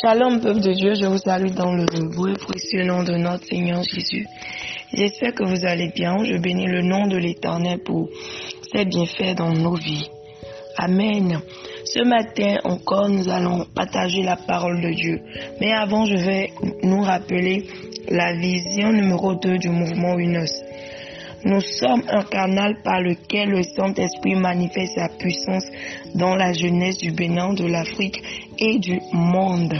Shalom, peuple de Dieu, je vous salue dans le beau et précieux nom de notre Seigneur Jésus. J'espère que vous allez bien. Je bénis le nom de l'Éternel pour ses bienfaits dans nos vies. Amen. Ce matin encore, nous allons partager la parole de Dieu. Mais avant, je vais nous rappeler la vision numéro 2 du mouvement UNOS. Nous sommes un canal par lequel le Saint-Esprit manifeste sa puissance dans la jeunesse du Bénin, de l'Afrique et du monde.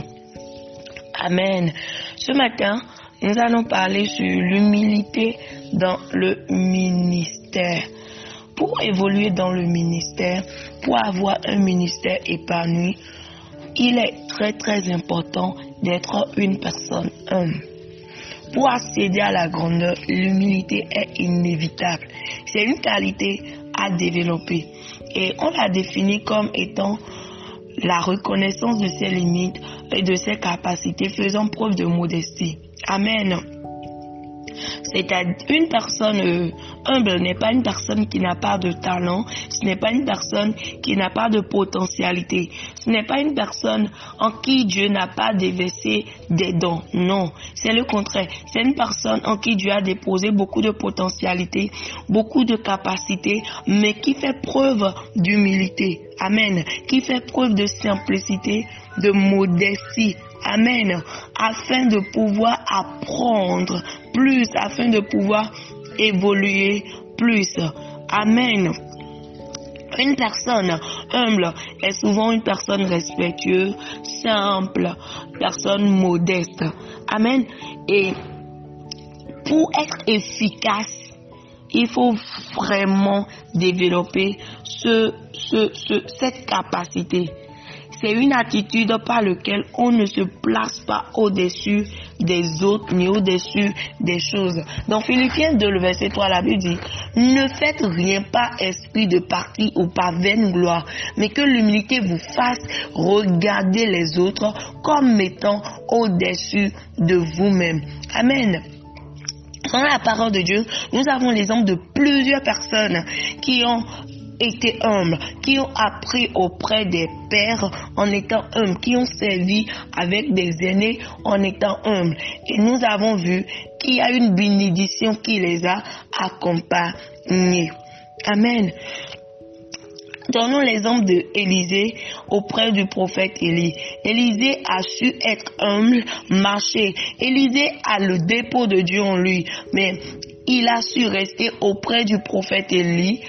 Amen. Ce matin, nous allons parler sur l'humilité dans le ministère. Pour évoluer dans le ministère, pour avoir un ministère épanoui, il est très très important d'être une personne humble. Pour accéder à la grandeur, l'humilité est inévitable. C'est une qualité à développer. Et on la définit comme étant la reconnaissance de ses limites et de ses capacités, faisant preuve de modestie. Amen. C'est une personne euh, humble n'est pas une personne qui n'a pas de talent, ce n'est pas une personne qui n'a pas de potentialité, ce n'est pas une personne en qui Dieu n'a pas déversé des dons. Non, c'est le contraire. C'est une personne en qui Dieu a déposé beaucoup de potentialité, beaucoup de capacité, mais qui fait preuve d'humilité. Amen. Qui fait preuve de simplicité, de modestie. Amen. Afin de pouvoir apprendre plus, afin de pouvoir évoluer plus. Amen. Une personne humble est souvent une personne respectueuse, simple, personne modeste. Amen. Et pour être efficace, il faut vraiment développer ce, ce, cette capacité c'est une attitude par laquelle on ne se place pas au-dessus des autres ni au-dessus des choses. Dans Philippiens 2, le verset 3, la Bible dit, ne faites rien par esprit de parti ou par vaine gloire, mais que l'humilité vous fasse regarder les autres comme étant au-dessus de vous-même. Amen. Dans la parole de Dieu, nous avons l'exemple de plusieurs personnes qui ont été humbles, qui ont appris auprès des pères en étant humbles, qui ont servi avec des aînés en étant humbles. Et nous avons vu qu'il y a une bénédiction qui les a accompagnés. Amen. Donnons l'exemple de Élisée auprès du prophète Élie. Élisée a su être humble, marcher. Élisée a le dépôt de Dieu en lui, mais il a su rester auprès du prophète Élie,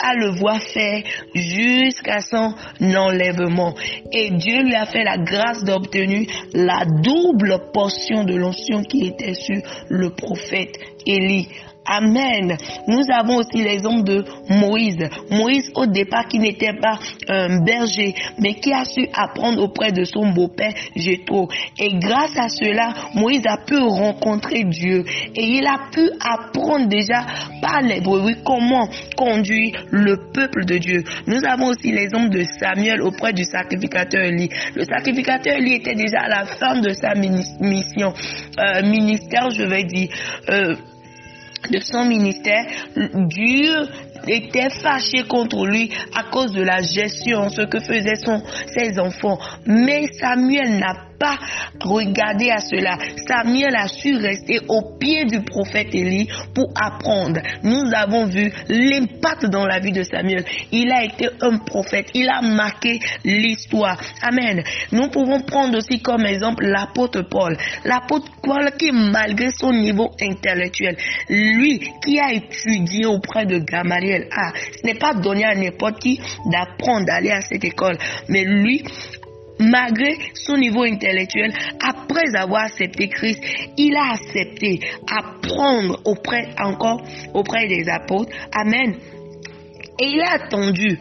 à le voir faire jusqu'à son enlèvement. Et Dieu lui a fait la grâce d'obtenir la double portion de l'onction qui était sur le prophète Élie. Amen. Nous avons aussi l'exemple de Moïse. Moïse au départ qui n'était pas un berger, mais qui a su apprendre auprès de son beau-père Jétro. Et grâce à cela, Moïse a pu rencontrer Dieu. Et il a pu apprendre déjà par les brebis comment conduire le peuple de Dieu. Nous avons aussi l'exemple de Samuel auprès du sacrificateur Eli. Le sacrificateur Eli était déjà à la fin de sa mission, euh, ministère, je vais dire. Euh, de son ministère, Dieu était fâché contre lui à cause de la gestion, ce que faisaient ses enfants. Mais Samuel n'a pas regardé à cela. Samuel a su rester au pied du prophète Élie pour apprendre. Nous avons vu l'impact dans la vie de Samuel. Il a été un prophète. Il a marqué l'histoire. Amen. Nous pouvons prendre aussi comme exemple l'apôtre Paul. L'apôtre Paul qui, malgré son niveau intellectuel, lui qui a étudié auprès de Gamaliel, ah, ce n'est pas donné à n'importe qui d'apprendre d'aller à cette école. Mais lui, malgré son niveau intellectuel, après avoir accepté Christ, il a accepté apprendre auprès, encore auprès des apôtres. Amen. Et il a attendu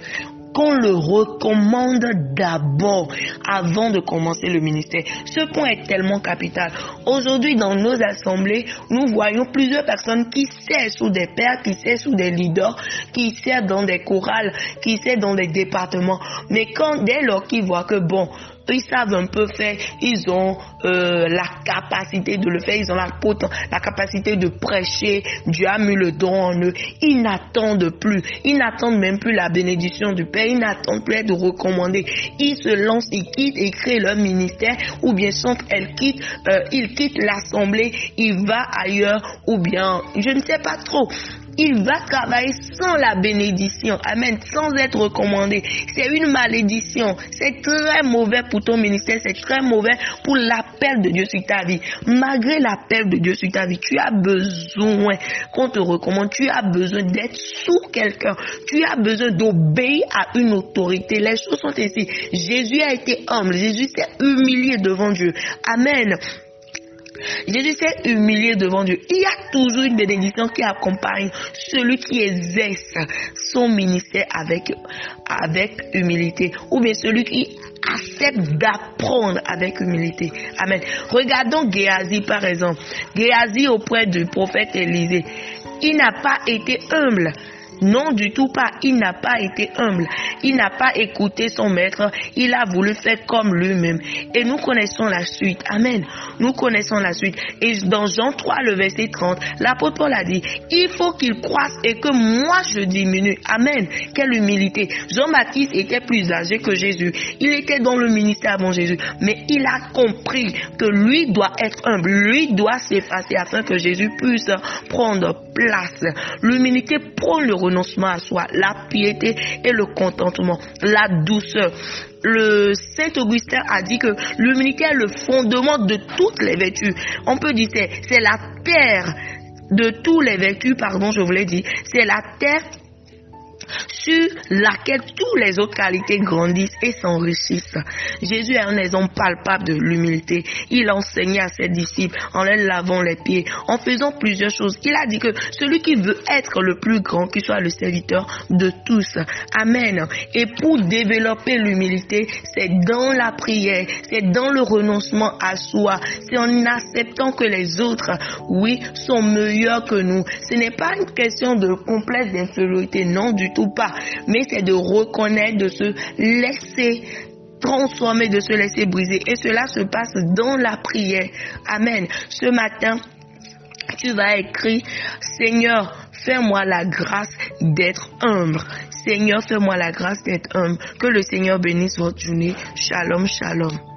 qu'on le recommande d'abord avant de commencer le ministère. Ce point est tellement capital. Aujourd'hui, dans nos assemblées, nous voyons plusieurs personnes qui servent sous des pères, qui servent sous des leaders, qui servent dans des chorales, qui servent dans des départements. Mais quand, dès lors qu'ils voient que, bon, ils savent un peu faire, ils ont euh, la capacité de le faire, ils ont la, la capacité de prêcher, Dieu a mis le don en eux. Ils n'attendent plus, ils n'attendent même plus la bénédiction du Père, ils n'attendent plus de recommander. Ils se lancent, ils quittent et créent leur ministère, ou bien sont elles quittent, euh, ils quittent l'assemblée, ils vont ailleurs, ou bien, je ne sais pas trop il va travailler sans la bénédiction. Amen. Sans être recommandé. C'est une malédiction. C'est très mauvais pour ton ministère. C'est très mauvais pour l'appel de Dieu sur ta vie. Malgré l'appel de Dieu sur ta vie, tu as besoin qu'on te recommande. Tu as besoin d'être sous quelqu'un. Tu as besoin d'obéir à une autorité. Les choses sont ici. Jésus a été humble. Jésus s'est humilié devant Dieu. Amen. Jésus s'est humilié devant Dieu. Il y a toujours une bénédiction qui accompagne celui qui exerce son ministère avec, humilité. Ou bien celui qui accepte d'apprendre avec humilité. Amen. Regardons Géasi par exemple. Géasi auprès du prophète Élisée. Il n'a pas été humble. Non, du tout pas. Il n'a pas été humble. Il n'a pas écouté son maître. Il a voulu faire comme lui-même. Et nous connaissons la suite. Amen. Nous connaissons la suite. Et dans Jean 3, le verset 30, l'apôtre Paul a dit, il faut qu'il croisse et que moi je diminue. Amen. Quelle humilité. Jean-Baptiste était plus âgé que Jésus. Il était dans le ministère avant Jésus. Mais il a compris que lui doit être humble. Lui doit s'effacer afin que Jésus puisse prendre place. L'humilité prône le renoncement à soi, la piété et le contentement, la douceur. Le Saint Augustin a dit que l'humilité est le fondement de toutes les vertus. On peut dire c'est c'est la terre de tous les vertus, pardon, je vous l'ai dit, c'est la terre sur laquelle toutes les autres qualités grandissent et s'enrichissent. Jésus est un exemple palpable de l'humilité. Il enseignait à ses disciples en leur lavant les pieds, en faisant plusieurs choses. Il a dit que celui qui veut être le plus grand, qu'il soit le serviteur de tous. Amen. Et pour développer l'humilité, c'est dans la prière, c'est dans le renoncement à soi, c'est en acceptant que les autres, oui, sont meilleurs que nous. Ce n'est pas une question de complexe d'infériorité, non du tout pas mais c'est de reconnaître, de se laisser transformer, de se laisser briser. Et cela se passe dans la prière. Amen. Ce matin, tu vas écrire, Seigneur, fais-moi la grâce d'être humble. Seigneur, fais-moi la grâce d'être humble. Que le Seigneur bénisse votre journée. Shalom, shalom.